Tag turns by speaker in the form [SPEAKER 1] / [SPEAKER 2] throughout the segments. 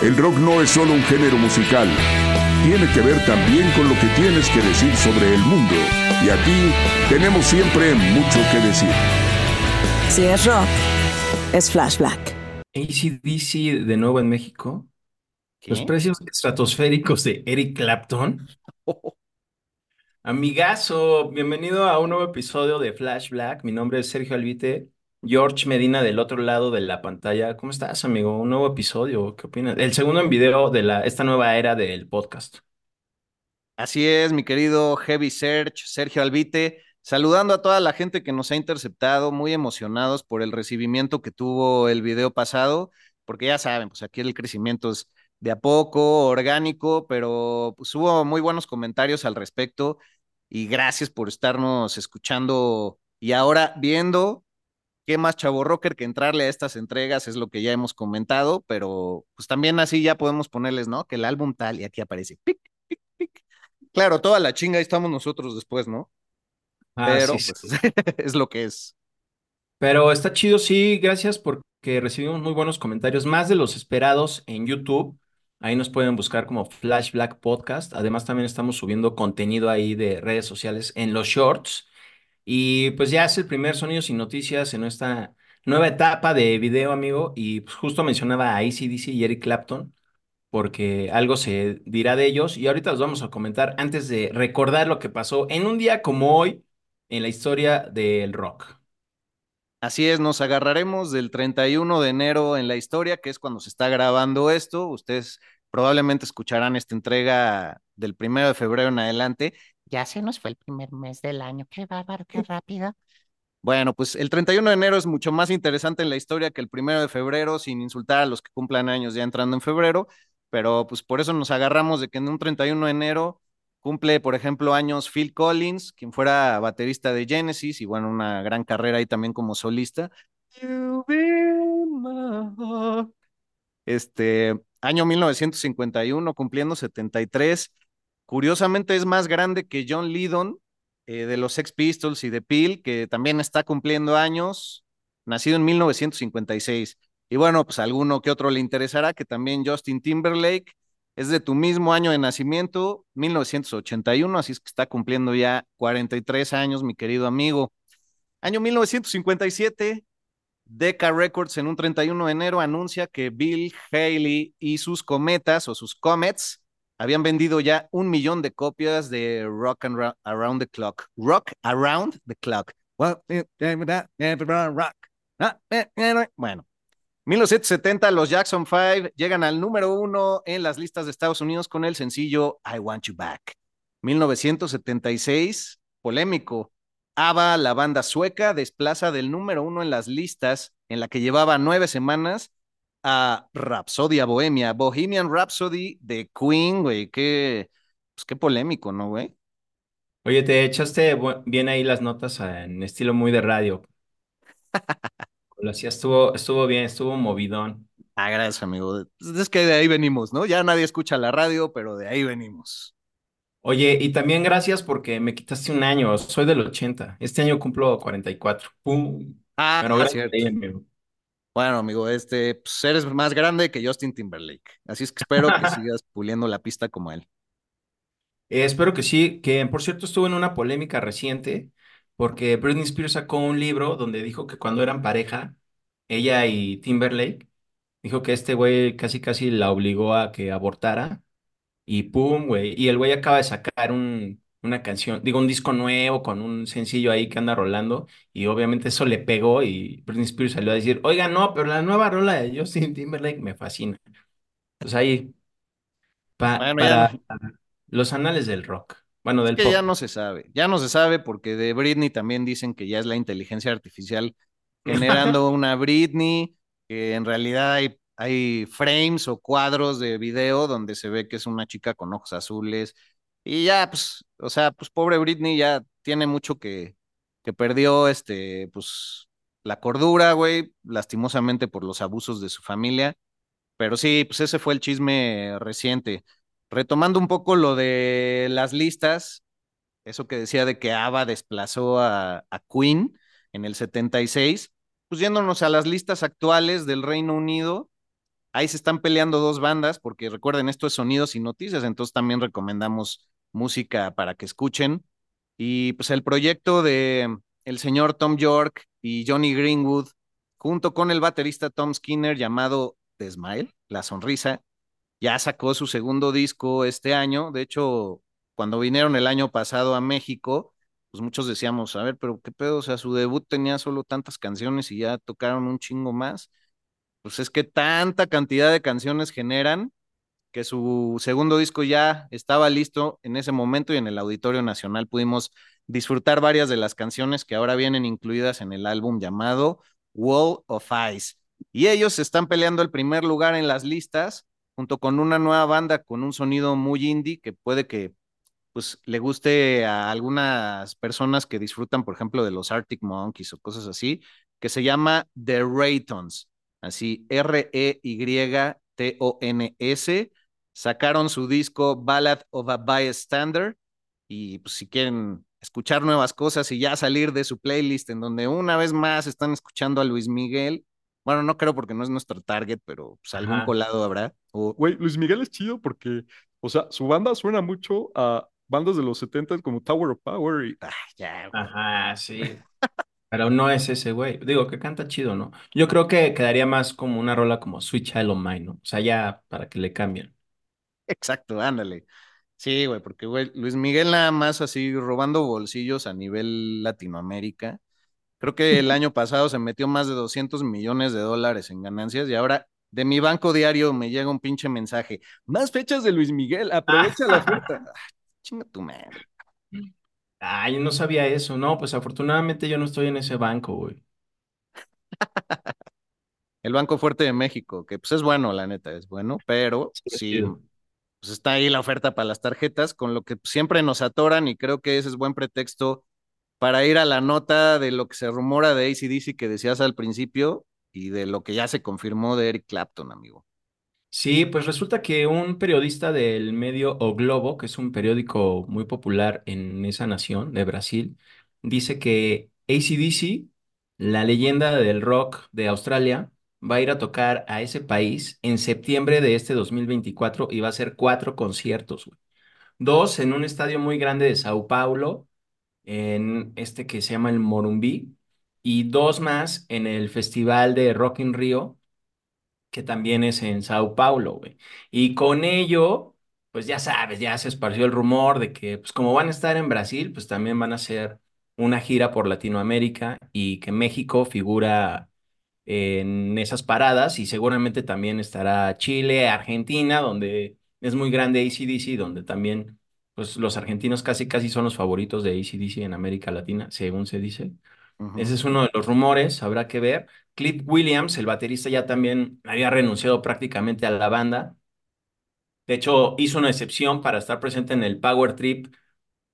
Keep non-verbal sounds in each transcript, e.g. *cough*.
[SPEAKER 1] El rock no es solo un género musical. Tiene que ver también con lo que tienes que decir sobre el mundo. Y aquí tenemos siempre mucho que decir.
[SPEAKER 2] Si es rock, es Flash Black.
[SPEAKER 3] ACDC de nuevo en México. Los precios estratosféricos de Eric Clapton. *laughs* Amigazo, bienvenido a un nuevo episodio de Flash Black. Mi nombre es Sergio Albite. George Medina del otro lado de la pantalla. ¿Cómo estás, amigo? Un nuevo episodio. ¿Qué opinas? El segundo en video de la, esta nueva era del podcast.
[SPEAKER 4] Así es, mi querido Heavy Search, Sergio Albite, saludando a toda la gente que nos ha interceptado, muy emocionados por el recibimiento que tuvo el video pasado, porque ya saben, pues aquí el crecimiento es de a poco, orgánico, pero pues hubo muy buenos comentarios al respecto y gracias por estarnos escuchando y ahora viendo qué más chavo rocker que entrarle a estas entregas es lo que ya hemos comentado, pero pues también así ya podemos ponerles, ¿no? Que el álbum tal y aquí aparece pic, pic, pic. Claro, toda la chinga ahí estamos nosotros después, ¿no?
[SPEAKER 3] Ah,
[SPEAKER 4] pero
[SPEAKER 3] sí,
[SPEAKER 4] pues,
[SPEAKER 3] sí. *laughs*
[SPEAKER 4] es lo que es.
[SPEAKER 3] Pero está chido, sí, gracias porque recibimos muy buenos comentarios, más de los esperados en YouTube. Ahí nos pueden buscar como Flash Black Podcast. Además, también estamos subiendo contenido ahí de redes sociales en los shorts. Y pues ya es el primer Sonidos y Noticias en esta nueva etapa de video, amigo. Y pues justo mencionaba a AC/DC y Eric Clapton, porque algo se dirá de ellos. Y ahorita los vamos a comentar antes de recordar lo que pasó en un día como hoy en la historia del rock.
[SPEAKER 4] Así es, nos agarraremos del 31 de enero en la historia, que es cuando se está grabando esto. Ustedes probablemente escucharán esta entrega del primero de febrero en adelante.
[SPEAKER 5] Ya se nos fue el primer mes del año. Qué bárbaro, qué rápido.
[SPEAKER 4] Bueno, pues el 31 de enero es mucho más interesante en la historia que el primero de febrero, sin insultar a los que cumplan años ya entrando en febrero, pero pues por eso nos agarramos de que en un 31 de enero cumple, por ejemplo, años Phil Collins, quien fuera baterista de Genesis y bueno, una gran carrera ahí también como solista. Este año 1951, cumpliendo 73. Curiosamente es más grande que John Lydon, eh, de los Sex Pistols y de Peel, que también está cumpliendo años, nacido en 1956. Y bueno, pues alguno que otro le interesará que también Justin Timberlake es de tu mismo año de nacimiento, 1981, así es que está cumpliendo ya 43 años, mi querido amigo. Año 1957, Decca Records en un 31 de enero anuncia que Bill Haley y sus cometas o sus comets habían vendido ya un millón de copias de Rock and Around the Clock. Rock Around the Clock. Bueno, 1970 los Jackson 5 llegan al número uno en las listas de Estados Unidos con el sencillo I Want You Back. 1976, polémico. ABBA, la banda sueca, desplaza del número uno en las listas en la que llevaba nueve semanas a Rhapsodia Bohemia, Bohemian Rhapsody de Queen, güey, qué, pues qué polémico, ¿no, güey?
[SPEAKER 3] Oye, te echaste bien ahí las notas en estilo muy de radio. *laughs* Lo hacía, estuvo, estuvo bien, estuvo movidón.
[SPEAKER 4] Ah, gracias, amigo. Es que de ahí venimos, ¿no? Ya nadie escucha la radio, pero de ahí venimos.
[SPEAKER 3] Oye, y también gracias porque me quitaste un año, soy del 80, este año cumplo 44. ¡Pum!
[SPEAKER 4] Ah,
[SPEAKER 3] Pero gracias
[SPEAKER 4] cierto. Bueno, amigo, este, pues eres más grande que Justin Timberlake. Así es que espero que *laughs* sigas puliendo la pista como él.
[SPEAKER 3] Eh, espero que sí, que por cierto estuvo en una polémica reciente porque Britney Spears sacó un libro donde dijo que cuando eran pareja ella y Timberlake. Dijo que este güey casi casi la obligó a que abortara y pum, güey. Y el güey acaba de sacar un, una canción, digo, un disco nuevo con un sencillo ahí que anda rolando y obviamente eso le pegó y Britney Spears salió a decir, oiga, no, pero la nueva rola de Justin Timberlake me fascina. Pues ahí, pa-
[SPEAKER 4] Bueno, ya no,
[SPEAKER 3] para los anales del rock, bueno,
[SPEAKER 4] es
[SPEAKER 3] del
[SPEAKER 4] que ya
[SPEAKER 3] pop.
[SPEAKER 4] no se sabe, ya no se sabe porque de Britney también dicen que ya es la inteligencia artificial generando *laughs* una Britney, que en realidad hay, hay frames o cuadros de video donde se ve que es una chica con ojos azules y ya, pues, o sea, pues pobre Britney ya tiene mucho que, que perdió, este, pues, la cordura, güey, lastimosamente por los abusos de su familia, pero sí, pues ese fue el chisme reciente. Retomando un poco lo de las listas, eso que decía de que ABBA desplazó a, a Queen en el 76, pues yéndonos a las listas actuales del Reino Unido, ahí se están peleando dos bandas, porque recuerden, esto es sonidos y noticias, entonces también recomendamos música para que escuchen. Y pues el proyecto de el señor Tom York y Johnny Greenwood, junto con el baterista Tom Skinner llamado The Smile, La Sonrisa, ya sacó su segundo disco este año. De hecho, cuando vinieron el año pasado a México, pues muchos decíamos, a ver, pero qué pedo, o sea, su debut tenía solo tantas canciones y ya tocaron un chingo más. Pues es que tanta cantidad de canciones generan que su segundo disco ya estaba listo en ese momento y en el Auditorio Nacional pudimos disfrutar varias de las canciones que ahora vienen incluidas en el álbum llamado Wall of Ice. Y ellos están peleando el primer lugar en las listas junto con una nueva banda con un sonido muy indie que puede que pues le guste a algunas personas que disfrutan, por ejemplo, de los Arctic Monkeys o cosas así, que se llama The Raytons, así R-E-Y-T-O-N-S. Sacaron su disco Ballad of a Bystander y pues si quieren escuchar nuevas cosas y ya salir de su playlist en donde una vez más están escuchando a Luis Miguel, bueno, no creo porque no es nuestro target, pero pues algún
[SPEAKER 3] Ajá.
[SPEAKER 4] colado habrá. O,
[SPEAKER 6] Güey, Luis Miguel es chido porque, o sea, su banda suena mucho a bandas de los 70 como Tower of Power y
[SPEAKER 4] ah, ya, güey.
[SPEAKER 3] Ajá, sí. Pero no es ese güey. Digo, que canta chido, ¿no? Yo creo que quedaría más como una rola como Sweet Child of Mine, ¿no? O sea, ya para que le cambien.
[SPEAKER 4] Exacto, ándale. Sí, güey, porque, güey, Luis Miguel nada más así robando bolsillos a nivel Latinoamérica. Creo que el *laughs* año pasado se metió más de 200 millones de dólares en ganancias y ahora de mi banco diario me llega un pinche mensaje. Más fechas de Luis Miguel, aprovecha la *laughs* oferta. Ah, chinga tu madre.
[SPEAKER 3] Ay, no sabía eso. No, pues afortunadamente yo no estoy en ese banco, güey. *laughs*
[SPEAKER 4] El Banco Fuerte de México, que pues es bueno, la neta, es bueno, pero
[SPEAKER 3] Sí.
[SPEAKER 4] Pues está ahí la oferta para las tarjetas, con lo que siempre nos atoran y creo que ese es buen pretexto para ir a la nota de lo que se rumora de AC/DC que decías al principio y de lo que ya se confirmó de Eric Clapton, amigo.
[SPEAKER 3] Sí, pues resulta que un periodista del medio O Globo, que es un periódico muy popular en esa nación de Brasil, dice que AC/DC, la leyenda del rock de Australia, va a ir a tocar a ese país en septiembre de este 2024 y va a hacer cuatro conciertos, güey. Dos en un estadio muy grande de Sao Paulo, en este que se llama el Morumbi, y dos más en el Festival de Rock in Rio que también es en Sao Paulo, güey. Y con ello, pues ya sabes, ya se esparció el rumor de que, pues como van a estar en Brasil, pues también van a hacer una gira por Latinoamérica y que México figura en esas paradas y seguramente también estará Chile, Argentina, donde es muy grande AC/DC, donde también, pues los argentinos casi casi son los favoritos de AC/DC en América Latina, según se dice. Ese es uno de los rumores, habrá que ver. Cliff Williams, el baterista, ya también había renunciado prácticamente a la banda. De hecho, hizo una excepción para estar presente en el Power Trip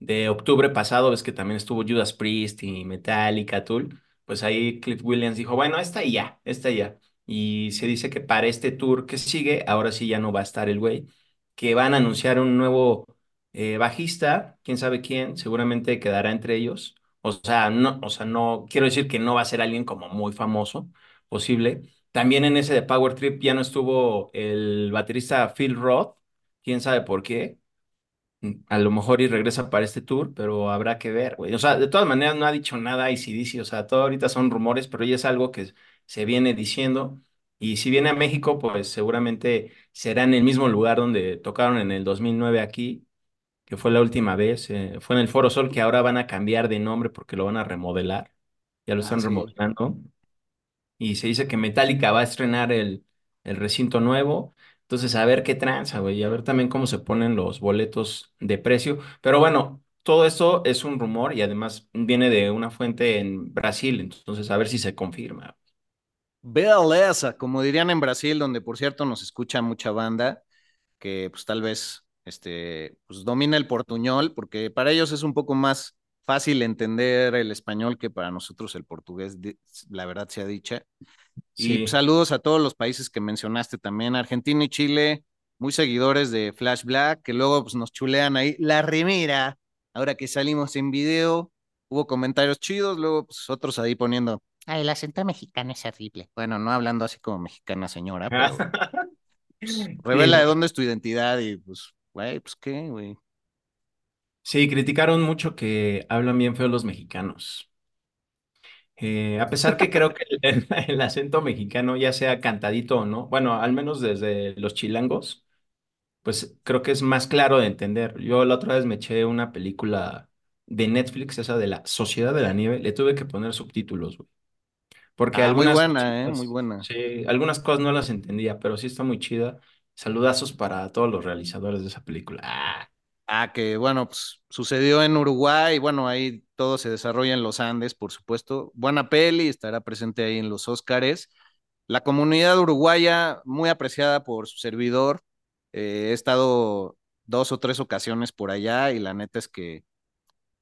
[SPEAKER 3] de octubre pasado. Ves que también estuvo Judas Priest y Metallica, Tool. Pues ahí Cliff Williams dijo, bueno, esta ya, esta ya. Y se dice que para este tour que sigue, ahora sí ya no va a estar el güey, que van a anunciar un nuevo eh, bajista, quién sabe quién, seguramente quedará entre ellos. O sea, no, o sea, no, quiero decir que no va a ser alguien como muy famoso, posible. También en ese de Power Trip ya no estuvo el baterista Phil Roth, quién sabe por qué. A lo mejor y regresa para este tour, pero habrá que ver, güey. O sea, de todas maneras no ha dicho nada AC/DC, o sea, todo ahorita son rumores, pero ya es algo que se viene diciendo. Y si viene a México, pues seguramente será en el mismo lugar donde tocaron en el 2009 aquí, que fue la última vez. eh, fue en el Foro Sol, que ahora van a cambiar de nombre porque lo van a remodelar. Ya lo
[SPEAKER 4] Ah,
[SPEAKER 3] están
[SPEAKER 4] sí.
[SPEAKER 3] remodelando. Y se dice que Metallica va a estrenar el, el recinto nuevo. Entonces, a ver qué tranza, güey, y a ver también cómo se ponen los boletos de precio. Pero bueno, todo esto es un rumor y además viene de una fuente en Brasil. Entonces, a ver si se confirma.
[SPEAKER 4] Beleza, como dirían en Brasil, donde por cierto nos escucha mucha banda que pues tal vez este, pues, domina el portuñol, porque para ellos es un poco más fácil entender el español que para nosotros el portugués, la verdad sea dicha. Y
[SPEAKER 3] Sí.
[SPEAKER 4] saludos a todos los países que mencionaste también, Argentina y Chile, muy seguidores de Flash Black, que luego pues, nos chulean ahí la remera. Ahora que salimos en video, hubo comentarios chidos, luego pues, otros ahí poniendo,
[SPEAKER 5] Ay, el acento mexicano es horrible.
[SPEAKER 4] bueno, no hablando así como mexicana señora, pero *laughs* revela de dónde es tu identidad y pues, güey, pues qué, güey.
[SPEAKER 3] Sí, criticaron mucho que hablan bien feo los mexicanos. Eh, a pesar que creo que el, *laughs* el acento mexicano, ya sea cantadito o no, bueno, al menos desde los chilangos, pues creo que es más claro de entender. Yo la otra vez me eché una película de Netflix, esa de la Sociedad de la Nieve, le tuve que poner subtítulos, güey, porque
[SPEAKER 4] Ah, muy
[SPEAKER 3] algunas
[SPEAKER 4] buena, eh, muy
[SPEAKER 3] cositas,
[SPEAKER 4] buena.
[SPEAKER 3] sí, algunas cosas no las entendía, pero sí está muy chida. Saludazos para todos los realizadores de esa película. Ah,
[SPEAKER 4] Ah, que bueno, pues sucedió en Uruguay, bueno, ahí todo se desarrolla en los Andes, por supuesto. Buena peli, estará presente ahí en los Óscares. La comunidad uruguaya, muy apreciada por su servidor. Eh, he estado dos o tres ocasiones por allá y la neta es que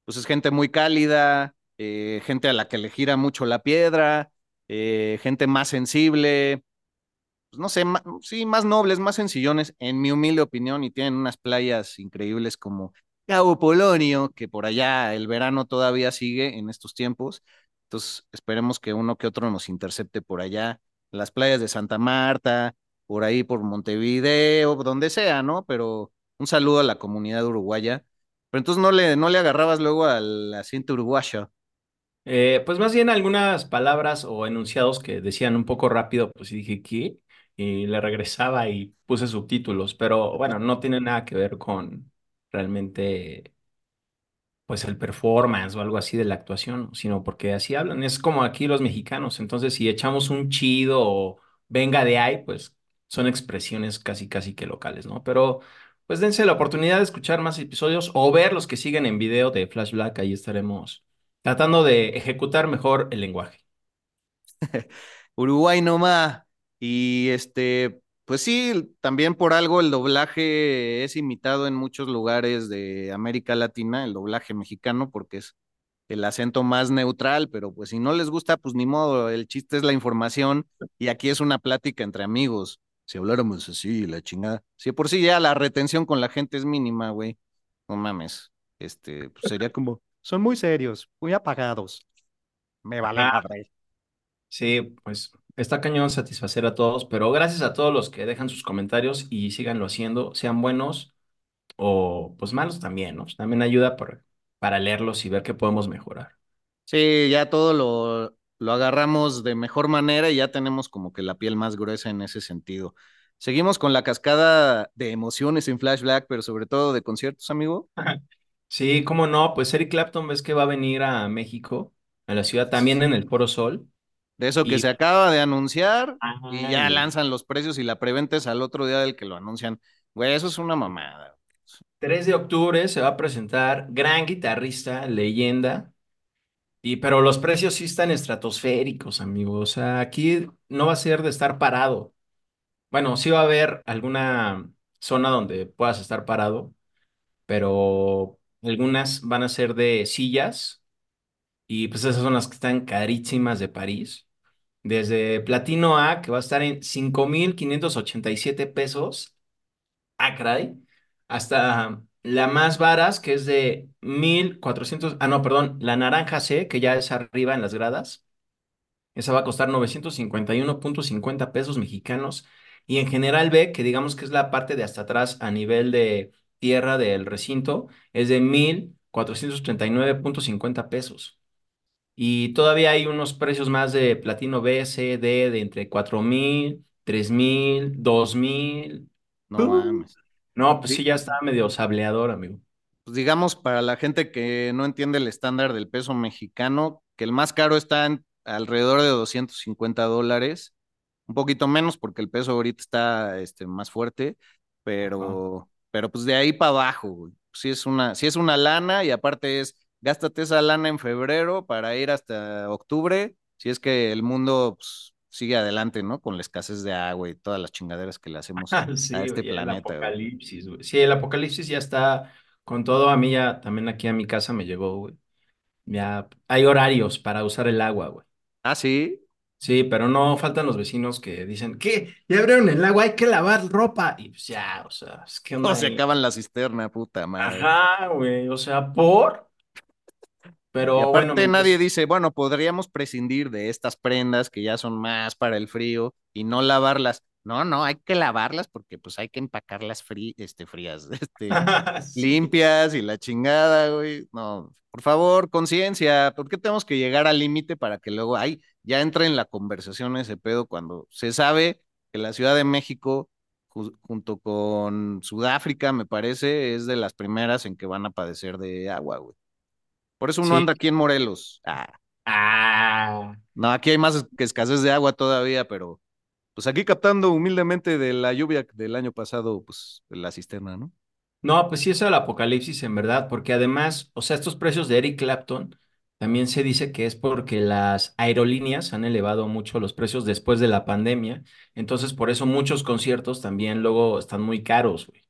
[SPEAKER 4] pues es gente muy cálida, eh, gente a la que le gira mucho la piedra, eh, gente más sensible, pues no sé, sí, más nobles, más sencillones, en mi humilde opinión, y tienen unas playas increíbles como Cabo Polonio, que por allá el verano todavía sigue en estos tiempos. Entonces, esperemos que uno que otro nos intercepte por allá. Las playas de Santa Marta, por ahí por Montevideo, donde sea, ¿no? Pero un saludo a la comunidad uruguaya. Pero entonces no le, no le agarrabas luego al asiento uruguayo.
[SPEAKER 3] Eh, pues más bien algunas palabras o enunciados que decían un poco rápido, pues dije, ¿qué? Y le regresaba y puse subtítulos, pero bueno, no tiene nada que ver con realmente, pues el performance o algo así de la actuación, sino porque así hablan. Es como aquí los mexicanos, entonces si echamos un chido o venga de ahí, pues son expresiones casi, casi que locales, ¿no? Pero pues dense la oportunidad de escuchar más episodios o ver los que siguen en video de Flash Black, ahí estaremos tratando de ejecutar mejor el lenguaje. *laughs*
[SPEAKER 4] Uruguay nomás. Y este, pues sí, también por algo el doblaje es imitado en muchos lugares de América Latina, el doblaje mexicano, porque es el acento más neutral, pero pues si no les gusta, pues ni modo, el chiste es la información y aquí es una plática entre amigos. Si habláramos así, la chingada. Si por sí ya la retención con la gente es mínima, güey. No mames. Este, pues sería como,
[SPEAKER 7] Son muy serios, muy apagados.
[SPEAKER 5] Me vale
[SPEAKER 3] Ah,
[SPEAKER 5] madre.
[SPEAKER 3] sí, pues está cañón satisfacer a todos, pero gracias a todos los que dejan sus comentarios y síganlo haciendo, sean buenos o pues malos también, ¿no? También ayuda por- para leerlos y ver qué podemos mejorar.
[SPEAKER 4] Sí, ya todo lo, lo agarramos de mejor manera y ya tenemos como que la piel más gruesa en ese sentido. Seguimos con la cascada de emociones en Flash Black, pero sobre todo de conciertos, amigo. *laughs*
[SPEAKER 3] Sí, cómo no, pues Eric Clapton ves que va a venir a México, a la ciudad, también en el Foro Sol.
[SPEAKER 4] De eso que
[SPEAKER 3] Y
[SPEAKER 4] se acaba de anunciar y ya lanzan los precios y la preventa es al otro día del que lo anuncian. Güey, eso es una mamada.
[SPEAKER 3] 3 de octubre se va a presentar gran guitarrista, leyenda, y pero los precios sí están estratosféricos, amigos. O sea, aquí no va a ser de estar parado. Bueno, sí va a haber alguna zona donde puedas estar parado, pero algunas van a ser de sillas y pues esas son las que están carísimas de París. Desde Platino A, que va a estar en 5.587 pesos, ah, caray, hasta la más varas, que es de 1.400, ah, no, perdón, la naranja C, que ya es arriba en las gradas, esa va a costar 951.50 pesos mexicanos. Y en general B, que digamos que es la parte de hasta atrás a nivel de tierra del recinto, es de 1.439.50 pesos. Y todavía hay unos precios más de platino B, C, D de entre cuatro mil, tres mil, dos mil.
[SPEAKER 4] No
[SPEAKER 3] Uh,
[SPEAKER 4] mames.
[SPEAKER 3] No, pues sí, ya está medio sableador, amigo.
[SPEAKER 4] pues digamos, para la gente que no entiende el estándar del peso mexicano, que el más caro está en alrededor de 250 dólares, un poquito menos porque el peso ahorita está este, más fuerte, pero, pero pues de ahí para abajo, güey. Sí es una, sí es una lana y aparte es, gástate esa lana en febrero para ir hasta octubre, si es que el mundo pues, sigue adelante, ¿no? Con la escasez de agua y todas las chingaderas que le hacemos a *laughs*
[SPEAKER 3] Sí,
[SPEAKER 4] este
[SPEAKER 3] el
[SPEAKER 4] planeta, güey.
[SPEAKER 3] apocalipsis, güey. Sí, el apocalipsis ya está con todo. A mí ya, también aquí a mi casa me llegó, güey. Ya hay horarios para usar el agua, güey.
[SPEAKER 4] Ah, sí.
[SPEAKER 3] Sí, pero no faltan los vecinos que dicen, ¿qué? Ya abrieron el agua, hay que lavar ropa. Y pues ya, o sea, es que
[SPEAKER 4] O
[SPEAKER 3] onda
[SPEAKER 4] se acaban la cisterna, puta madre.
[SPEAKER 3] Ajá, güey, o sea, por.
[SPEAKER 4] Y
[SPEAKER 3] Pero bueno,
[SPEAKER 4] aparte nadie dice, bueno, podríamos prescindir de estas prendas que ya son más para el frío y no lavarlas. No, no, hay que lavarlas porque pues hay que empacarlas frí este, frías, *laughs* este, *laughs*
[SPEAKER 3] Sí.
[SPEAKER 4] limpias y la chingada, güey. No, por favor, conciencia, ¿por qué tenemos que llegar al límite para que luego, ay, ya entre en la conversación ese pedo cuando se sabe que la Ciudad de México, ju- junto con Sudáfrica, me parece, es de las primeras en que van a padecer de agua, güey. Por eso uno
[SPEAKER 3] Sí.
[SPEAKER 4] anda aquí en Morelos. Ah,
[SPEAKER 3] Ah.
[SPEAKER 4] no, aquí hay más que escasez de agua todavía, pero pues aquí captando humildemente de la lluvia del año pasado, pues de la cisterna, ¿no?
[SPEAKER 3] No, pues sí, eso del apocalipsis en verdad, porque además, o sea, estos precios de Eric Clapton también se dice que es porque las aerolíneas han elevado mucho los precios después de la pandemia, entonces por eso muchos conciertos también luego están muy caros, güey,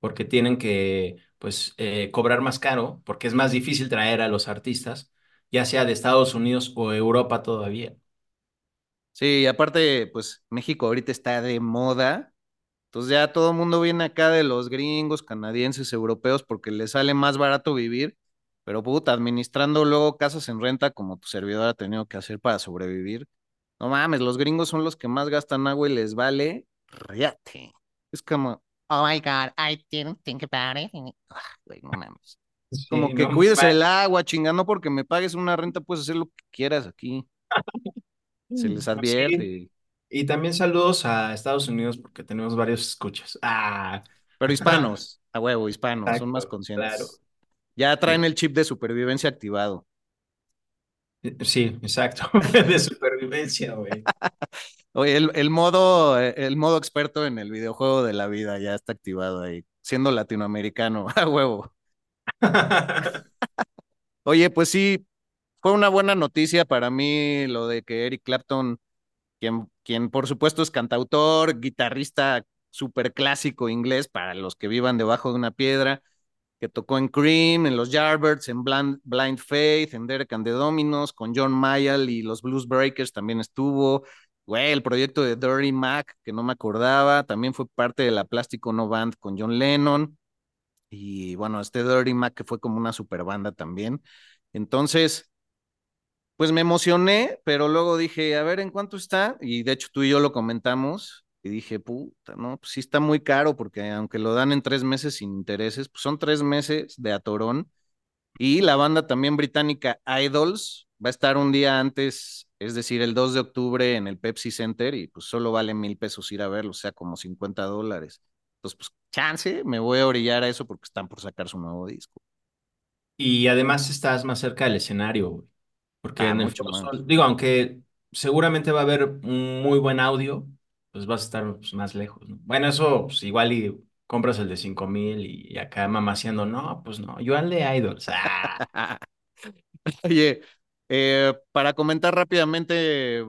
[SPEAKER 3] porque tienen que, pues, eh, cobrar más caro, porque es más difícil traer a los artistas, ya sea de Estados Unidos o Europa todavía.
[SPEAKER 4] Sí, aparte, pues México ahorita está de moda, entonces ya todo el mundo viene acá de los gringos, canadienses, europeos, porque les sale más barato vivir, pero puta, administrando luego casas en renta como tu servidor ha tenido que hacer para sobrevivir. No mames, los gringos son los que más gastan agua y les vale riate. Es como,
[SPEAKER 5] Oh my God, I didn't think about it.
[SPEAKER 4] ah, güey, no mames.
[SPEAKER 3] Sí,
[SPEAKER 4] Como que
[SPEAKER 3] no,
[SPEAKER 4] cuides el agua, chingando, porque me pagues una renta, puedes hacer lo que quieras aquí. Se les *laughs*
[SPEAKER 3] sí.
[SPEAKER 4] advierte.
[SPEAKER 3] Y también saludos a Estados Unidos porque tenemos varios escuchas. Ah.
[SPEAKER 4] Pero hispanos, a huevo, hispanos, son más
[SPEAKER 3] Exacto, claro.
[SPEAKER 4] conscientes. Ya
[SPEAKER 3] Sí,
[SPEAKER 4] traen el chip de supervivencia activado.
[SPEAKER 3] sí, exacto. *laughs* De supervivencia, güey. *laughs*
[SPEAKER 4] Oye, el, el modo, eh, el modo experto en el videojuego de la vida ya está activado ahí, siendo latinoamericano, *laughs* a huevo. *laughs* Oye, pues sí, fue una buena noticia para mí lo de que Eric Clapton, quien, quien por supuesto es cantautor, guitarrista súper clásico inglés para los que vivan debajo de una piedra, que tocó en Cream, en los Yardbirds, en Blind, Blind Faith, en Derek and the Dominos, con John Mayall y los Blues Breakers también estuvo. Güey, el proyecto de Dirty Mac, que no me acordaba, también fue parte de la Plástico No Band con John Lennon. Y bueno, este Dirty Mac que fue como una super banda también. Entonces, pues me emocioné, pero luego dije, a ver, ¿en cuánto está? Y de hecho tú y yo lo comentamos y dije, puta, no, pues sí está muy caro porque aunque lo dan en tres meses sin intereses, pues son tres meses de atorón. Y la banda también británica Idols va a estar un día antes, es decir, el 2 de octubre en el Pepsi Center y pues solo vale mil pesos ir a verlo, o sea, como 50 dólares. Entonces, pues chance, me voy a orillar a eso porque están por sacar su nuevo disco.
[SPEAKER 3] Y además estás más cerca del escenario, güey. Porque
[SPEAKER 4] Ah,
[SPEAKER 3] en el. Sol, digo, aunque seguramente va a haber un muy buen audio, pues vas a estar pues, más lejos, ¿no? Bueno, eso pues, igual y compras el de cinco mil y, y acá mamaseando, no, pues no, yo al de Idols. *laughs* Ah.
[SPEAKER 4] Oye, eh, para comentar rápidamente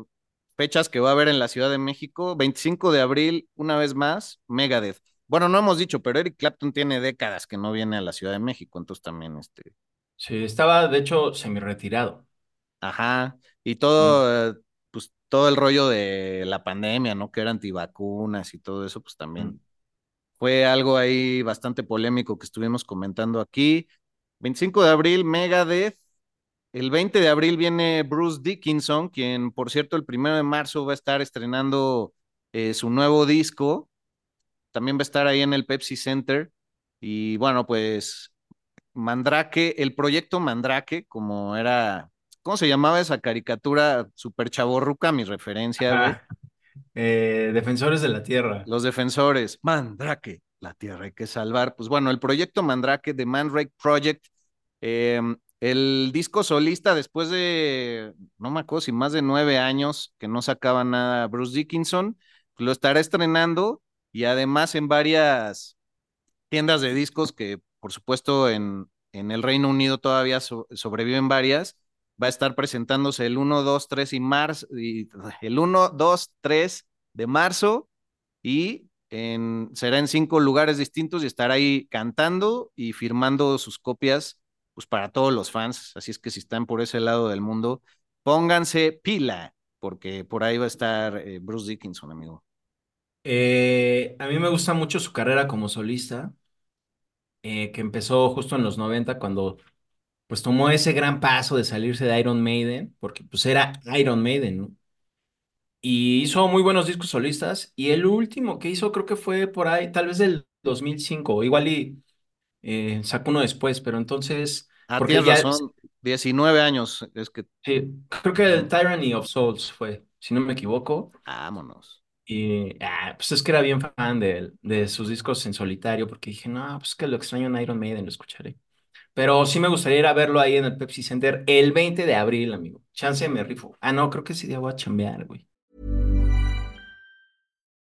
[SPEAKER 4] fechas que va a haber en la Ciudad de México, 25 de abril, una vez más, Megadeth. Bueno, no hemos dicho, pero Eric Clapton tiene décadas que no viene a la Ciudad de México, entonces también, este,
[SPEAKER 3] Sí, estaba de hecho semi-retirado.
[SPEAKER 4] ajá, y
[SPEAKER 3] Mm,
[SPEAKER 4] todo, eh, pues todo el rollo de la pandemia, ¿no? Que era antivacunas y todo eso, pues
[SPEAKER 3] mm.
[SPEAKER 4] también fue algo ahí bastante polémico que estuvimos comentando aquí. 25 de abril, Megadeth. El 20 de abril viene Bruce Dickinson, quien, por cierto, el primero de marzo va a estar estrenando eh, su nuevo disco. También va a estar ahí en el Pepsi Center. Y bueno, pues Mandrake, el proyecto Mandrake, como era ¿cómo se llamaba esa caricatura super chavorruca? Mi referencia.
[SPEAKER 3] Eh, Defensores de la Tierra.
[SPEAKER 4] Los defensores, Mandrake, la tierra hay que salvar. Pues bueno, el proyecto Mandrake, The Mandrake Project, eh, el disco solista después de, no me acuerdo si más de nueve años que no sacaba nada Bruce Dickinson, lo estará estrenando y además en varias tiendas de discos que por supuesto en, en el Reino Unido todavía so- sobreviven varias. Va a estar presentándose el 1, 2, 3 y marzo, y *laughs* el 1, 2, 3 de marzo y en, será en cinco lugares distintos y estará ahí cantando y firmando sus copias pues para todos los fans. Así es que si están por ese lado del mundo, pónganse pila, porque por ahí va a estar eh, Bruce Dickinson, amigo.
[SPEAKER 3] Eh, a mí me gusta mucho su carrera como solista, eh, que empezó justo en los 90 cuando pues tomó ese gran paso de salirse de Iron Maiden, porque pues era Iron Maiden, ¿no? Y hizo muy buenos discos solistas, y el último que hizo creo que fue por ahí, tal vez del 2005, igual y eh, sacó uno después, pero entonces,
[SPEAKER 4] Ah,
[SPEAKER 3] porque
[SPEAKER 4] tienes
[SPEAKER 3] ya,
[SPEAKER 4] razón, 19 años, es que
[SPEAKER 3] sí, creo que el Tyranny of Souls fue, si no me equivoco.
[SPEAKER 4] vámonos.
[SPEAKER 3] Y ah, pues es que era bien fan de, de sus discos en solitario, porque dije, no, pues que lo extraño en Iron Maiden, lo escucharé. Pero sí me gustaría ir a verlo ahí en el Pepsi Center el 20 de abril, amigo. Chance me rifo. Ah, no, creo que ese día voy a chambear, güey.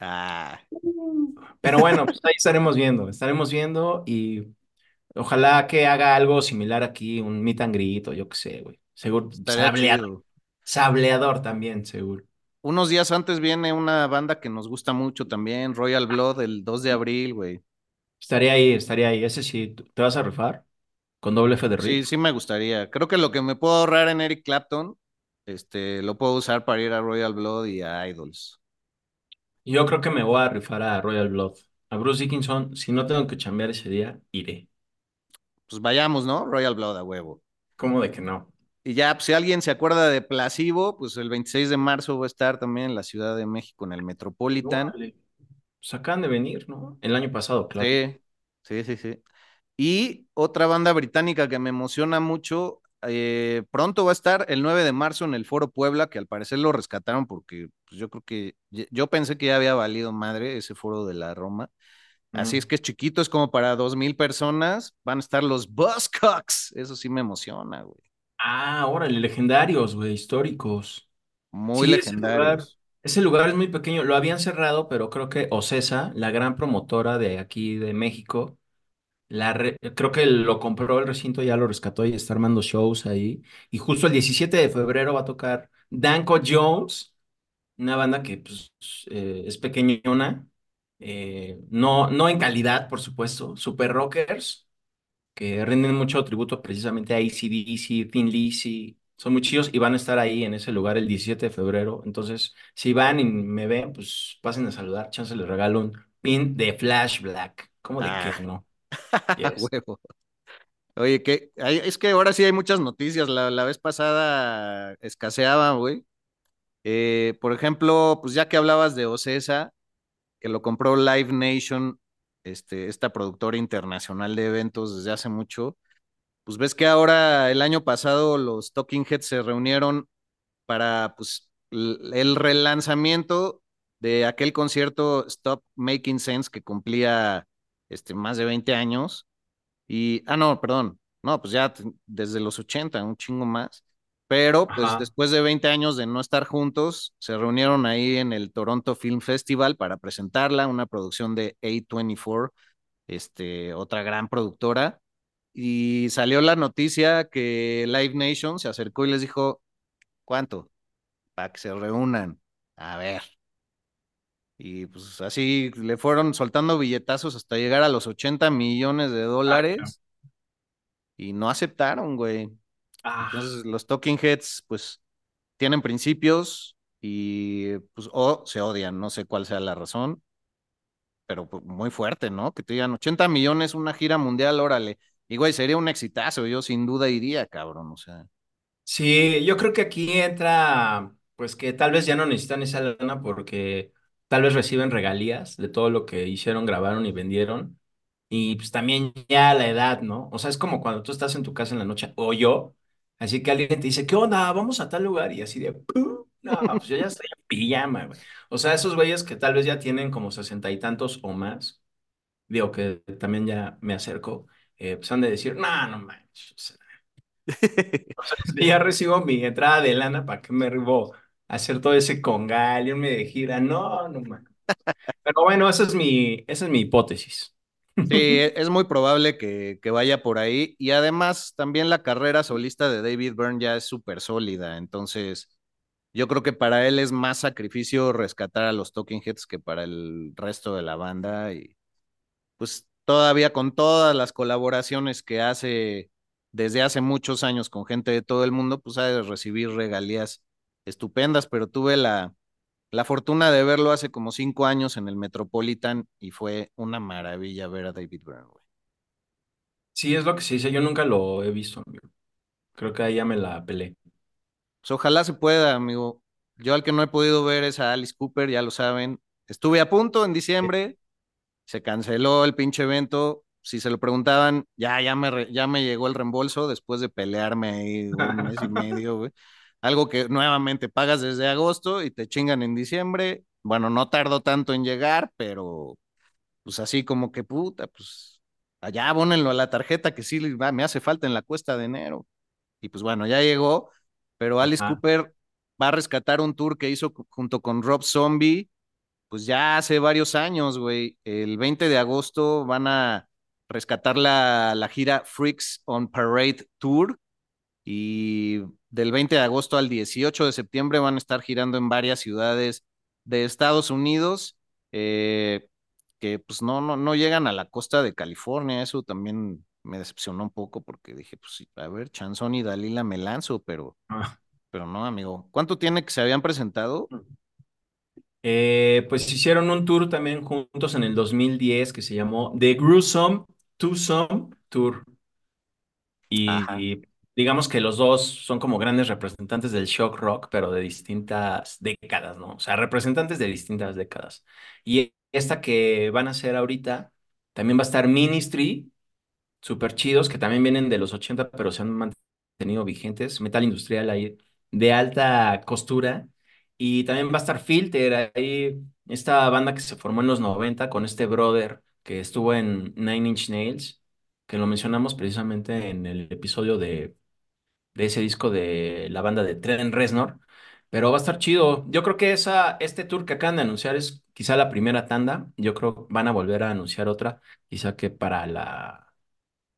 [SPEAKER 4] Ah,
[SPEAKER 3] Pero bueno, pues ahí estaremos viendo, estaremos viendo y ojalá que haga algo similar aquí, un meet and greet o yo qué sé, güey. Seguro,
[SPEAKER 4] estaría
[SPEAKER 3] sableador, sableador también, seguro.
[SPEAKER 4] Unos días antes viene una banda que nos gusta mucho también, Royal Blood, el 2 de abril, güey.
[SPEAKER 3] Estaría ahí, estaría ahí. Ese sí, ¿te vas a rifar? Con doble F de
[SPEAKER 4] Sí,
[SPEAKER 3] riff.
[SPEAKER 4] sí me gustaría. Creo que lo que me puedo ahorrar en Eric Clapton, este, lo puedo usar para ir a Royal Blood y a Idols.
[SPEAKER 3] Yo creo que me voy a rifar a Royal Blood. A Bruce Dickinson, si no tengo que chambear ese día, iré.
[SPEAKER 4] Pues vayamos, ¿no? Royal Blood a huevo.
[SPEAKER 3] ¿Cómo de que no?
[SPEAKER 4] Y ya, pues, si alguien se acuerda de Placebo, pues el 26 de marzo va a estar también en la Ciudad de México, en el Metropolitan.
[SPEAKER 3] Órale. Pues acaban de venir, ¿no? El año pasado, claro.
[SPEAKER 4] Sí, sí, sí, sí. Y otra banda británica que me emociona mucho, eh, pronto va a estar el 9 de marzo en el Foro Puebla, que al parecer lo rescataron porque pues, yo creo que, yo pensé que ya había valido madre ese foro de la Roma. Así
[SPEAKER 3] Mm.
[SPEAKER 4] es que es chiquito, es como para dos mil personas. Van a estar los Buzzcocks. Eso sí me emociona, güey.
[SPEAKER 3] Ah, órale, legendarios, güey, históricos.
[SPEAKER 4] Muy
[SPEAKER 3] Sí, ese lugar,
[SPEAKER 4] legendarios.
[SPEAKER 3] ese lugar es muy pequeño. Lo habían cerrado, pero creo que Ocesa, la gran promotora de aquí de México, la re- creo que lo compró el recinto, ya lo rescató y está armando shows ahí. Y justo el 17 de febrero va a tocar Danko Jones, una banda que pues, eh, es pequeñona, eh, no, no en calidad, por supuesto, super rockers que rinden mucho tributo precisamente a AC/DC, Thin Lizzy, son muy chidos y van a estar ahí en ese lugar el 17 de febrero. Entonces, si van y me ven, pues pasen a saludar, chance les regalo un pin de Flash Black. ¿Cómo de
[SPEAKER 4] Ah,
[SPEAKER 3] qué no? *laughs*
[SPEAKER 4] a
[SPEAKER 3] Yes.
[SPEAKER 4] huevo. Oye, que es que ahora sí hay muchas noticias. La, la vez pasada escaseaba, güey. Eh, por ejemplo, pues ya que hablabas de Ocesa, que lo compró Live Nation, este, esta productora internacional de eventos desde hace mucho, pues ves que ahora el año pasado los Talking Heads se reunieron para pues el relanzamiento de aquel concierto Stop Making Sense que cumplía este, más de 20 años. Y, ah, no, perdón, no, pues ya desde los 80, un chingo más. Pero pues
[SPEAKER 3] Ajá.
[SPEAKER 4] después de 20 años de no estar juntos, se reunieron ahí en el Toronto Film Festival para presentarla, una producción de A24, este, otra gran productora. Y salió la noticia que Live Nation se acercó y les dijo, ¿cuánto? Para que se reúnan. A ver. Y pues así le fueron soltando billetazos hasta llegar a los 80 millones de
[SPEAKER 3] Ah,
[SPEAKER 4] dólares. y no aceptaron, güey.
[SPEAKER 3] Ah,
[SPEAKER 4] Entonces los Talking Heads, pues, tienen principios y pues o se odian, no sé cuál sea la razón, pero pues, muy fuerte, ¿no? Que te digan 80 millones, una gira mundial, órale. Y güey, sería un exitazo, yo sin duda iría, cabrón, o sea.
[SPEAKER 3] sí, yo creo que aquí entra, pues que tal vez ya no necesitan esa lana porque tal vez reciben regalías de todo lo que hicieron, grabaron y vendieron. Y pues también ya la edad, ¿no? O sea, es como cuando tú estás en tu casa en la noche, o yo, así que alguien te dice, ¿qué onda? Vamos a tal lugar, y así de, "Pu". no, pues yo ya estoy en pijama, güey. O sea, esos güeyes que tal vez ya tienen como sesenta y tantos o más, digo que también ya me acerco, eh, pues han de decir, no, no manches, o sea, *laughs* ya recibo mi entrada de lana, ¿para qué me ribo a hacer todo ese congal, irme de gira? No, no manches. Pero bueno, esa es mi, esa es mi hipótesis.
[SPEAKER 4] Sí, *laughs* e- es muy probable que, que vaya por ahí. Y además, también la carrera solista de David Byrne ya es súper sólida. Entonces, yo creo que para él es más sacrificio rescatar a los Talking Heads que para el resto de la banda. Y pues todavía con todas las colaboraciones que hace desde hace muchos años con gente de todo el mundo, pues ha de recibir regalías estupendas. Pero tuve la la fortuna de verlo hace como cinco años en el Metropolitan y fue una maravilla ver a David Byrne, güey.
[SPEAKER 3] Sí, es lo que se dice. Yo nunca lo he visto, amigo. Creo que ahí ya me la pelé.
[SPEAKER 4] Pues ojalá se pueda, amigo. Yo al que no he podido ver es a Alice Cooper, ya lo saben. Estuve a punto en diciembre, se canceló el pinche evento. Si se lo preguntaban, ya, ya me, re- ya me llegó el reembolso después de pelearme ahí un mes y *laughs* medio, güey. Algo que nuevamente pagas desde agosto y te chingan en diciembre. Bueno, no tardó tanto en llegar, pero pues así como que puta, pues allá abónenlo a la tarjeta que sí me hace falta en la cuesta de enero. Y pues bueno, ya llegó, pero Alice. Cooper va a rescatar un tour que hizo junto con Rob Zombie, pues ya hace varios años, güey. El 20 de agosto van a rescatar la, la gira Freaks on Parade Tour y del 20 de agosto al 18 de septiembre van a estar girando en varias ciudades de Estados Unidos. eh, que pues no, no, no llegan a la costa de California. Eso también me decepcionó un poco porque dije, pues sí, a ver, Chanzón y Dalila me lanzo, pero,
[SPEAKER 3] Ah.
[SPEAKER 4] pero no, amigo. ¿Cuánto tiene que se habían presentado?
[SPEAKER 3] Eh, pues hicieron un tour también juntos en el 2010 que se llamó The Gruesome Twosome Tour. Y digamos que los dos son como grandes representantes del shock rock, pero de distintas décadas, ¿no? O sea, representantes de distintas décadas. Y esta que van a hacer ahorita, también va a estar Ministry, súper chidos, que también vienen de los 80, pero se han mantenido vigentes. Metal industrial ahí de alta costura. Y también va a estar Filter, ahí esta banda que se formó en los 90 con este brother que estuvo en Nine Inch Nails, que lo mencionamos precisamente en el episodio de, de ese disco de la banda de Trent Reznor. Pero va a estar chido. Yo creo que esa, este tour que acaban de anunciar es quizá la primera tanda. Yo creo que van a volver a anunciar otra, quizá que para la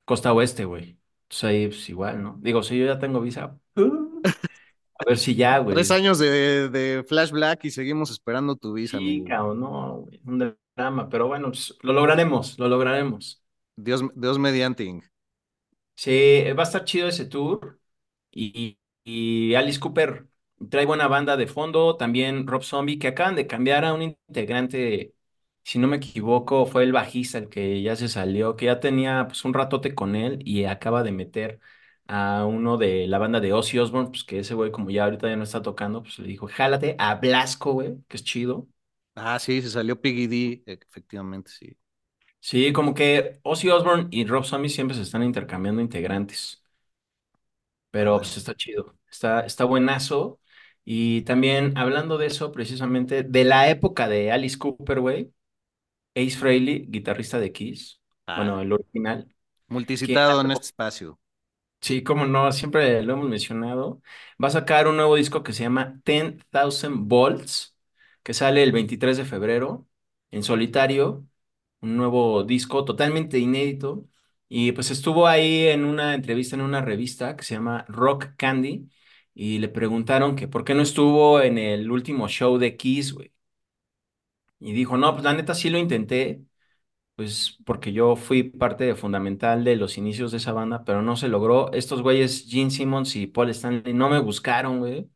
[SPEAKER 3] Costa Oeste, güey. Entonces ahí pues igual, ¿no? Digo, si yo ya tengo visa, uh, *laughs* a ver si ya,
[SPEAKER 4] Tres
[SPEAKER 3] güey.
[SPEAKER 4] años de, de Flash Black y seguimos esperando tu visa,
[SPEAKER 3] Sí,
[SPEAKER 4] amigo.
[SPEAKER 3] cabrón, no, güey, un drama, pero bueno, pues, lo lograremos, lo lograremos.
[SPEAKER 4] Dios, Dios mediante.
[SPEAKER 3] Sí, va a estar chido ese tour y, y Alice Cooper trae buena banda de fondo, también Rob Zombie, que acaban de cambiar a un integrante, si no me equivoco, fue el bajista el que ya se salió, que ya tenía pues un ratote con él y acaba de meter a uno de la banda de Ozzy Osbourne, pues que ese güey como ya ahorita ya no está tocando, pues le dijo, jálate a Blasco, güey, que es chido.
[SPEAKER 4] Ah, sí, se salió Piggy D, efectivamente, sí.
[SPEAKER 3] Sí, como que Ozzy Osbourne y Rob Zombie siempre se están intercambiando integrantes. Pero pues está chido, está, está buenazo. Y también hablando de eso, precisamente, de la época de Alice Cooper, güey, Ace Frehley, guitarrista de Kiss,
[SPEAKER 4] Ah,
[SPEAKER 3] bueno, el original,
[SPEAKER 4] multicitado en este espacio.
[SPEAKER 3] sí, como no, siempre lo hemos mencionado, va a sacar un nuevo disco que se llama 10,000 Volts, que sale el 23 de febrero en solitario, un nuevo disco totalmente inédito. Y pues estuvo ahí en una entrevista en una revista que se llama Rock Candy y le preguntaron que por qué no estuvo en el último show de Kiss, güey. Y dijo, no, pues la neta sí lo intenté, pues porque yo fui parte fundamental de los inicios de esa banda, pero no se logró. Estos güeyes, Gene Simmons y Paul Stanley, no me buscaron, güey.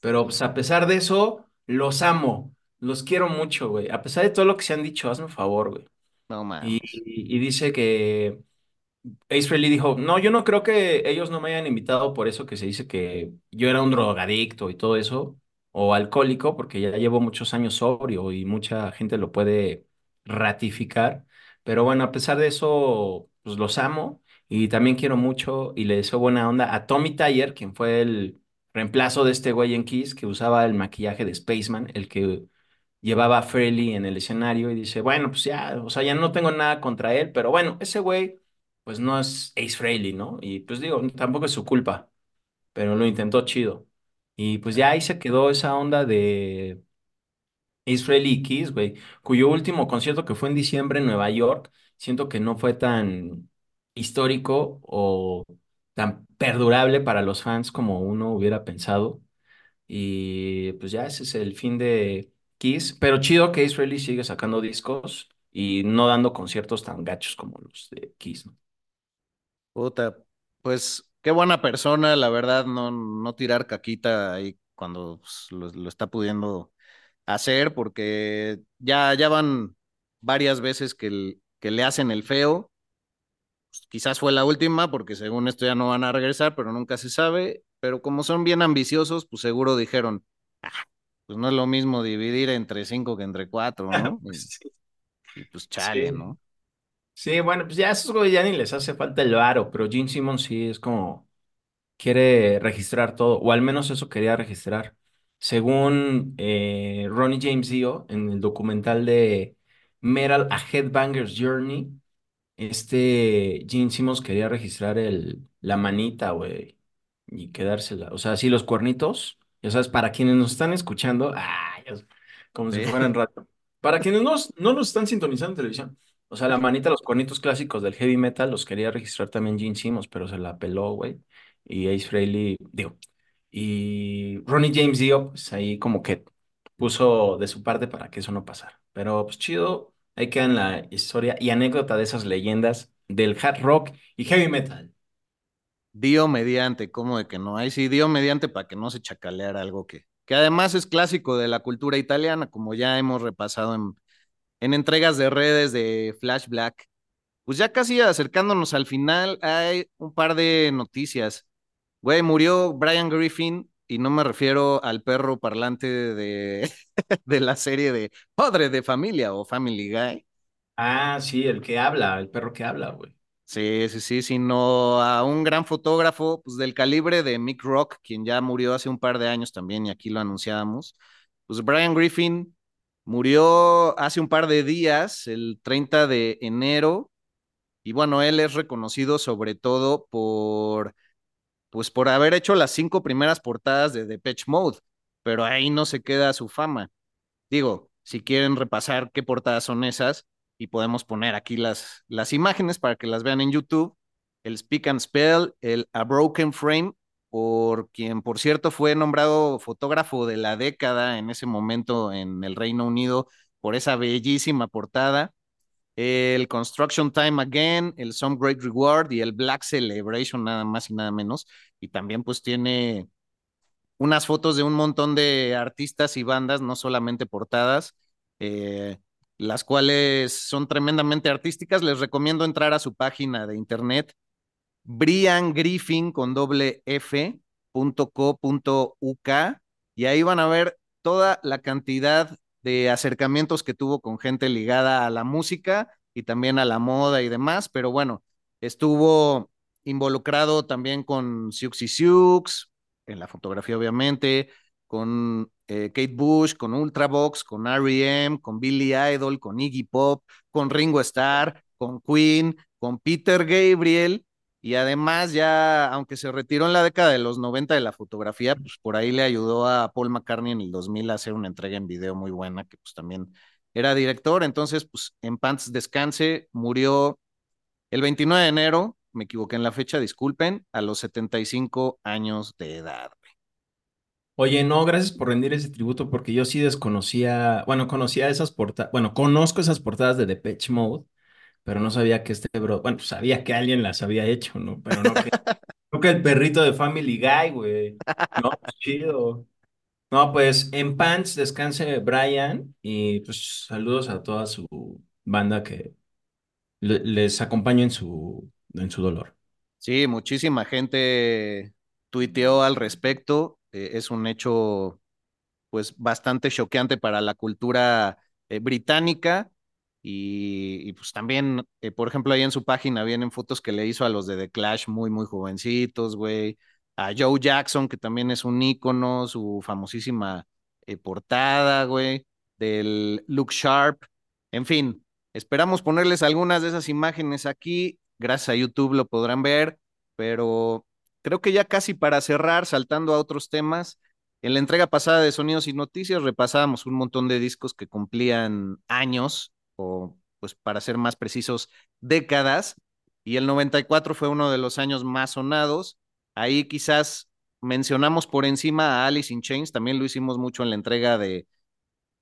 [SPEAKER 3] Pero pues a pesar de eso, los amo, los quiero mucho, güey. A pesar de todo lo que se han dicho, hazme un favor, güey.
[SPEAKER 4] No
[SPEAKER 3] Y,
[SPEAKER 4] mames.
[SPEAKER 3] y dice que Ace Frehley dijo, no, yo no creo que ellos no me hayan invitado por eso que se dice que yo era un drogadicto y todo eso, o alcohólico, porque ya llevo muchos años sobrio y mucha gente lo puede ratificar. Pero bueno, a pesar de eso, pues los amo y también quiero mucho y le deseo buena onda a Tommy Tyer, quien fue el reemplazo de este güey en Kiss que usaba el maquillaje de Spaceman, el que llevaba a Frehley en el escenario y dice, bueno, pues ya, o sea, ya no tengo nada contra él, pero bueno, ese güey pues no es Ace Frehley, ¿no? Y pues digo, tampoco es su culpa, pero lo intentó chido. Y pues ya ahí se quedó esa onda de Ace y Kiss, güey, cuyo último concierto que fue en diciembre en Nueva York, siento que no fue tan histórico o tan perdurable para los fans como uno hubiera pensado. Y pues ya ese es el fin de Kiss, pero chido que Ace Frehley sigue sacando discos y no dando conciertos tan gachos como los de Kiss, ¿no?
[SPEAKER 4] Puta, pues qué buena persona, la verdad, no, no tirar caquita ahí cuando pues, lo, lo está pudiendo hacer, porque ya, ya van varias veces que, el- que le hacen el feo. Pues, quizás fue la última, porque según esto ya no van a regresar, pero nunca se sabe. Pero como son bien ambiciosos, pues seguro dijeron, "Ah, pues no es lo mismo dividir entre cinco que entre cuatro, *laughs* ¿no?
[SPEAKER 3] Pues
[SPEAKER 4] Y, pues chale,
[SPEAKER 3] Sí.
[SPEAKER 4] ¿no?
[SPEAKER 3] Sí, bueno, pues ya a esos güeyes ya ni les hace falta el varo, pero Gene Simmons sí es como quiere registrar todo, o al menos eso quería registrar. Según eh, Ronnie James Dio, en el documental de Metal A Headbanger's Journey, este Gene Simmons quería registrar el, la manita, güey, y quedársela. O sea, sí, los cuernitos, ya sabes, para quienes nos están escuchando, ah, ya como si fueran *laughs* rato. Para quienes nos- no nos están sintonizando en televisión, o sea, la manita, los cuernitos clásicos del heavy metal los quería registrar también Gene Simmons, pero se la peló, güey. Y Ace Frehley, digo, y Ronnie James Dio, pues ahí como que puso de su parte para que eso no pasara. Pero pues chido, ahí quedan la historia y anécdota de esas leyendas del hard rock y heavy metal.
[SPEAKER 4] Dio mediante, ¿cómo de que no? Ahí sí, dio mediante para que no se chacaleara algo que, que además es clásico de la cultura italiana, como ya hemos repasado en, en entregas de redes de Flash Black. Pues ya casi acercándonos al final, hay un par de noticias. Güey, murió Brian Griffin y no me refiero al perro parlante de, *laughs* de la serie de Padre de Familia o Family Guy.
[SPEAKER 3] Ah, sí, el que habla, el perro que habla, güey.
[SPEAKER 4] Sí, sí, sí, sino a un gran fotógrafo, pues del calibre de Mick Rock, quien ya murió hace un par de años también, y aquí lo anunciábamos. Pues Brian Griffin murió hace un par de días, el 30 de enero, y bueno, él es reconocido sobre todo por, pues por haber hecho las cinco primeras portadas de Depeche Mode, pero ahí no se queda su fama. Digo, si quieren repasar qué portadas son esas, y podemos poner aquí las, las imágenes para que las vean en YouTube, el Speak and Spell, el A Broken Frame, por quien, por cierto, fue nombrado fotógrafo de la década en ese momento en el Reino Unido por esa bellísima portada, el Construction Time Again, el Some Great Reward y el Black Celebration, nada más y nada menos. Y también pues tiene unas fotos de un montón de artistas y bandas, no solamente portadas, eh, las cuales son tremendamente artísticas. Les recomiendo entrar a su página de internet, Brian Griffin con doble F punto co punto uk, y ahí van a ver toda la cantidad de acercamientos que tuvo con gente ligada a la música y también a la moda y demás, pero bueno, estuvo involucrado también con Siouxsie Sioux, en la fotografía obviamente, con eh, Kate Bush, con Ultravox, con R.E.M., con Billy Idol, con Iggy Pop, con Ringo Starr, con Queen, con Peter Gabriel, y además ya, aunque se retiró en la década de los 90 de la fotografía, pues por ahí le ayudó a Paul McCartney en el 2000 a hacer una entrega en video muy buena, que pues también era director, entonces pues en pants descanse, murió el 29 de enero, me equivoqué en la fecha, disculpen, a los 75 años de edad.
[SPEAKER 3] Oye, no, gracias por rendir ese tributo porque yo sí desconocía, bueno, conocía esas portadas, bueno, conozco esas portadas de Depeche Mode, pero no sabía que este bro, bueno, pues sabía que alguien las había hecho, ¿no? Pero no que, no que el perrito de Family Guy, güey. No, pues, chido. No, pues en pants descanse Brian y pues saludos a toda su banda que le- les acompaña en su, en su dolor.
[SPEAKER 4] Sí, muchísima gente tuiteó al respecto. eh, es un hecho pues bastante choqueante para la cultura eh, británica y, pues también, eh, por ejemplo, ahí en su página vienen fotos que le hizo a los de The Clash muy, muy jovencitos, güey, a Joe Jackson, que también es un ícono, su famosísima eh, portada, güey, del Look Sharp, en fin, esperamos ponerles algunas de esas imágenes aquí, gracias a YouTube lo podrán ver, pero creo que ya casi para cerrar, saltando a otros temas, en la entrega pasada de Sonidos y Noticias repasábamos un montón de discos que cumplían años, o pues para ser más precisos, décadas, y el 94 fue uno de los años más sonados. Ahí quizás mencionamos por encima a Alice in Chains, también lo hicimos mucho en la entrega de,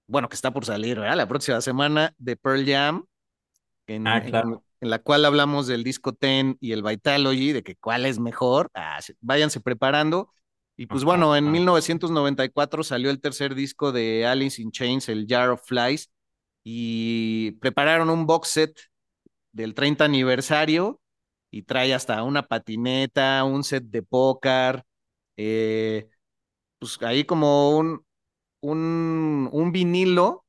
[SPEAKER 4] bueno, que está por salir, ¿verdad? La próxima semana de Pearl Jam, en,
[SPEAKER 3] Ah, claro.
[SPEAKER 4] en la cual hablamos del disco Ten y el Vitalogy, de que cuál es mejor, ah, se- váyanse preparando. Y pues bueno, en 1994 salió el tercer disco de Alice in Chains, el Jar of Flies, y prepararon un box set del 30 aniversario y trae hasta una patineta, un set de póker, eh, pues ahí como un, un, un vinilo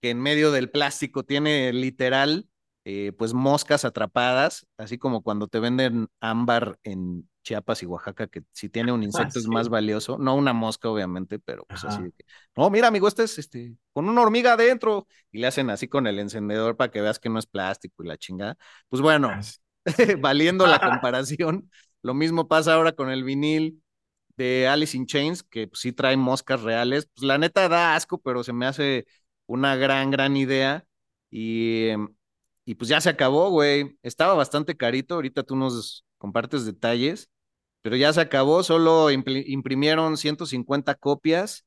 [SPEAKER 4] que en medio del plástico tiene literal, eh, pues moscas atrapadas, así como cuando te venden ámbar en Chiapas y Oaxaca, que si tiene un insecto es más valioso, no una mosca obviamente, pero pues así
[SPEAKER 3] Ajá.
[SPEAKER 4] de que, no, mira amigo, este es este, con una hormiga adentro, y le hacen así con el encendedor para que veas que no es plástico y la chingada. Pues bueno,
[SPEAKER 3] Ah, sí. *laughs*
[SPEAKER 4] valiendo la *laughs* comparación, lo mismo pasa ahora con el vinil de Alice in Chains, que pues, sí trae moscas reales. Pues la neta da asco, pero se me hace una gran, gran idea. Y, em, y pues ya se acabó, güey. Estaba bastante carito. Ahorita tú nos compartes detalles, pero ya se acabó. Solo imprimieron 150 copias.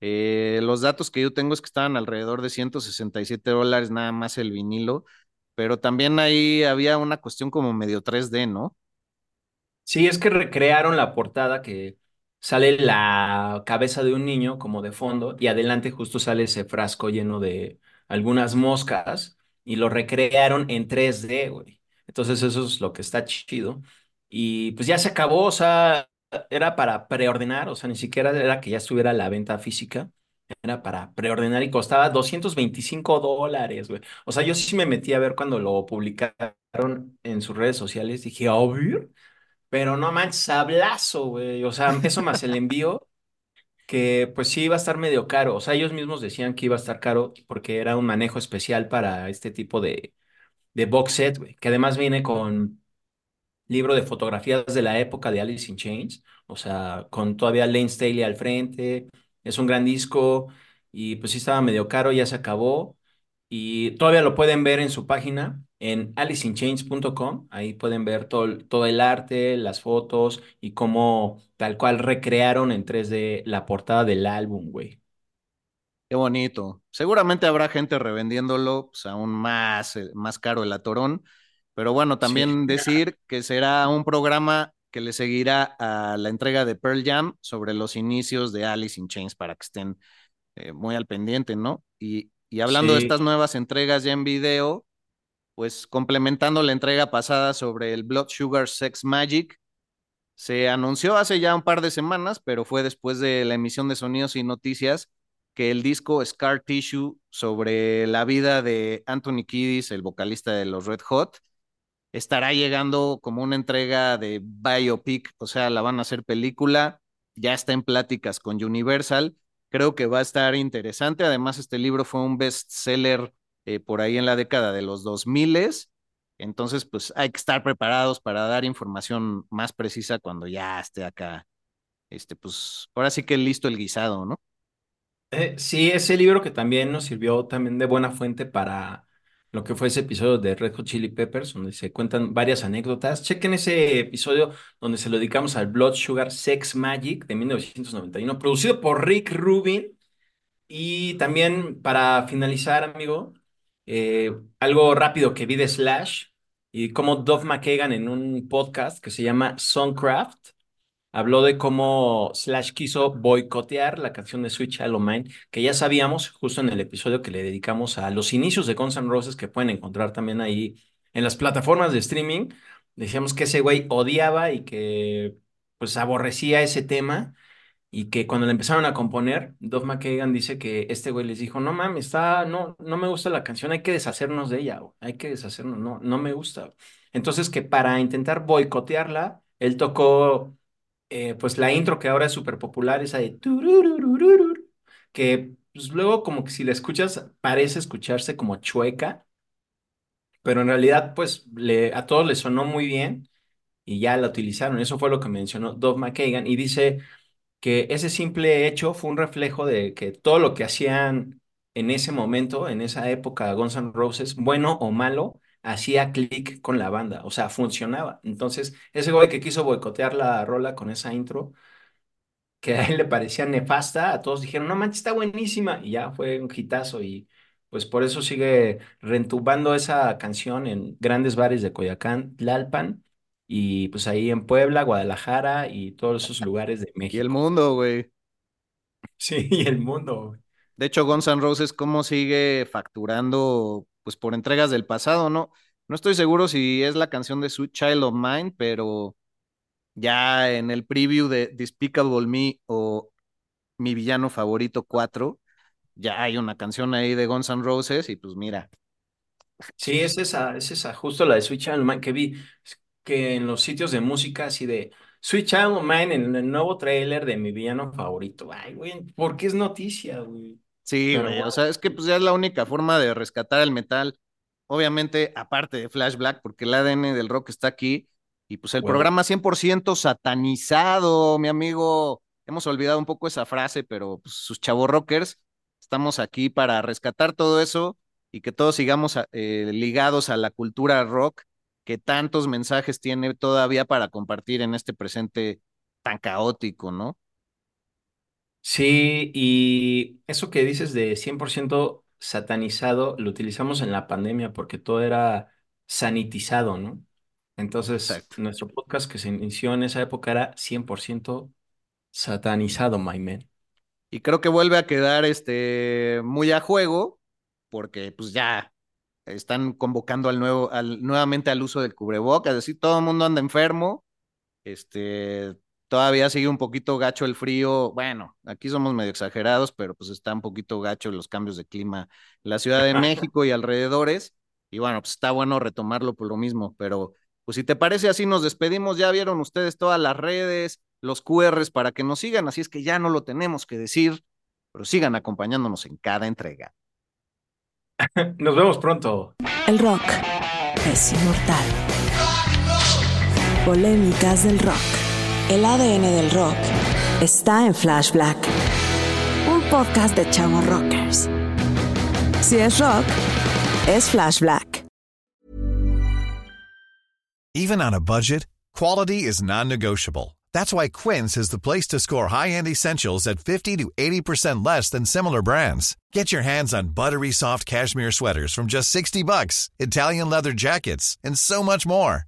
[SPEAKER 4] Eh, los datos que yo tengo es que estaban alrededor de 167 dólares nada más el vinilo, pero también ahí había una cuestión como medio 3D, ¿no?
[SPEAKER 3] Sí, es que recrearon la portada que sale la cabeza de un niño como de fondo y adelante justo sale ese frasco lleno de algunas moscas y lo recrearon en 3D, güey. Entonces eso es lo que está chido. Y pues ya se acabó, o sea, era para preordenar, o sea, ni siquiera era que ya estuviera la venta física, era para preordenar y costaba 225 dólares, güey. O sea, yo sí me metí a ver cuando lo publicaron en sus redes sociales, dije, ver. Pero no manches, sablazo, güey. O sea, eso más el envío, que pues sí iba a estar medio caro. O sea, ellos mismos decían que iba a estar caro porque era un manejo especial para este tipo de, de box set. Que además viene con libro de fotografías de la época de Alice in Chains. O sea, con todavía Lane Staley al frente. Es un gran disco. Y pues sí estaba medio caro, ya se acabó. Y todavía lo pueden ver en su página, en aliceinchains.com. Ahí pueden ver todo, el- todo el arte, las fotos y cómo tal cual recrearon en 3D la portada del álbum, güey.
[SPEAKER 4] Qué bonito. Seguramente habrá gente revendiéndolo, pues aún más, eh, más caro el atorón. Pero bueno, también
[SPEAKER 3] Sí.
[SPEAKER 4] decir que será un programa que le seguirá a la entrega de Pearl Jam sobre los inicios de Alice in Chains para que estén eh, muy al pendiente, ¿no? Y, y hablando de estas nuevas entregas ya en video, pues complementando la entrega pasada sobre el Blood Sugar Sex Magic, se anunció hace ya un par de semanas, pero fue después de la emisión de Sonidos y Noticias, que el disco Scar Tissue sobre la vida de Anthony Kiddis, el vocalista de los Red Hot, estará llegando como una entrega de biopic, o sea, la van a hacer película, ya está en pláticas con Universal, creo que va a estar interesante, además este libro fue un bestseller eh, por ahí en la década de los 2000, entonces pues hay que estar preparados para dar información más precisa cuando ya esté acá, este pues ahora sí que listo el guisado, ¿no?
[SPEAKER 3] Eh, sí, ese libro que también nos sirvió también de buena fuente para lo que fue ese episodio de Red Hot Chili Peppers, donde se cuentan varias anécdotas. Chequen ese episodio donde se lo dedicamos al Blood Sugar Sex Magic de 1991, producido por Rick Rubin. Y también para finalizar, amigo, eh, algo rápido que vi de Slash y como Dove McKagan en un podcast que se llama Songcraft habló de cómo Slash quiso boicotear la canción de Sweet Child O' Mine, que ya sabíamos justo en el episodio que le dedicamos a los inicios de Guns N' Roses, que pueden encontrar también ahí en las plataformas de streaming. Decíamos que ese güey odiaba y que pues aborrecía ese tema y que cuando le empezaron a componer, Dove McKagan dice que este güey les dijo, no mames, está, no, no me gusta la canción, hay que deshacernos de ella, hay que deshacernos, no, no me gusta. Entonces que para intentar boicotearla, él tocó eh, pues la intro que ahora es súper popular, esa de que pues, luego como que si la escuchas parece escucharse como chueca, pero en realidad pues le, a todos les sonó muy bien y ya la utilizaron. Eso fue lo que mencionó Dove McKagan y dice que ese simple hecho fue un reflejo de que todo lo que hacían en ese momento, en esa época, Guns N' Roses, bueno o malo, hacía clic con la banda, o sea, funcionaba. Entonces, ese güey que quiso boicotear la rola con esa intro, que a él le parecía nefasta, a todos dijeron, no manches, está buenísima, y ya fue un hitazo, y pues por eso sigue rentubando esa canción en grandes bares de Coyacán, Tlalpan, y pues ahí en Puebla, Guadalajara y todos esos lugares de México.
[SPEAKER 4] Y el mundo, güey.
[SPEAKER 3] Sí, y el mundo. güey.
[SPEAKER 4] De hecho, Guns N' Roses, ¿cómo sigue facturando pues por entregas del pasado, ¿no? No estoy seguro si es la canción de Sweet Child of Mine, pero ya en el preview de Despicable Me o Mi Villano Favorito 4, ya hay una canción ahí de Guns N' Roses y pues mira.
[SPEAKER 3] Sí, es esa, es esa, justo la de Sweet Child of Mine que vi, que en los sitios de música así de Sweet Child of Mine en el nuevo tráiler de Mi Villano Favorito. Ay, güey, ¿por qué es noticia, güey?
[SPEAKER 4] Sí,
[SPEAKER 3] Pero
[SPEAKER 4] güey, o
[SPEAKER 3] bueno.
[SPEAKER 4] sea, es que pues ya es la única forma de rescatar el metal. Obviamente, aparte de Flash Black, porque el ADN del rock está aquí. Y pues el
[SPEAKER 3] Huevo.
[SPEAKER 4] programa 100% satanizado, mi amigo. Hemos olvidado un poco esa frase, pero pues, sus chavos rockers, estamos aquí para rescatar todo eso y que todos sigamos a- eh, ligados a la cultura rock que tantos mensajes tiene todavía para compartir en este presente tan caótico, ¿no?
[SPEAKER 3] Sí, y eso que dices de 100% satanizado, lo utilizamos en la pandemia porque todo era sanitizado, ¿no? Entonces,
[SPEAKER 4] Exacto.
[SPEAKER 3] nuestro podcast que se inició en esa época era 100% satanizado, my man.
[SPEAKER 4] Y creo que vuelve a quedar este muy a juego, porque pues ya están convocando al nuevo, al, nuevamente al uso del cubrebocas, es decir, todo el mundo anda enfermo, este, todavía sigue un poquito gacho el frío, bueno, aquí somos medio exagerados, pero pues está un poquito gacho los cambios de clima en la Ciudad de *laughs* México y alrededores, y bueno, pues está bueno retomarlo por lo mismo, pero pues si te parece así nos despedimos, ya vieron ustedes todas las redes, los QRs para que nos sigan, así es que ya no lo tenemos que decir, pero sigan acompañándonos en cada entrega. *laughs*
[SPEAKER 3] Nos vemos pronto.
[SPEAKER 2] El rock es inmortal. Polémicas del rock. El ADN del rock está en Flash Black. Un podcast de chavos rockers. Si es rock, es Flash Black.
[SPEAKER 8] Even on a budget, quality is non-negotiable. That's why Quince is the place to score high-end essentials at 50 to 80% less than similar brands. Get your hands on buttery soft cashmere sweaters from just 60 bucks, Italian leather jackets, and so much more.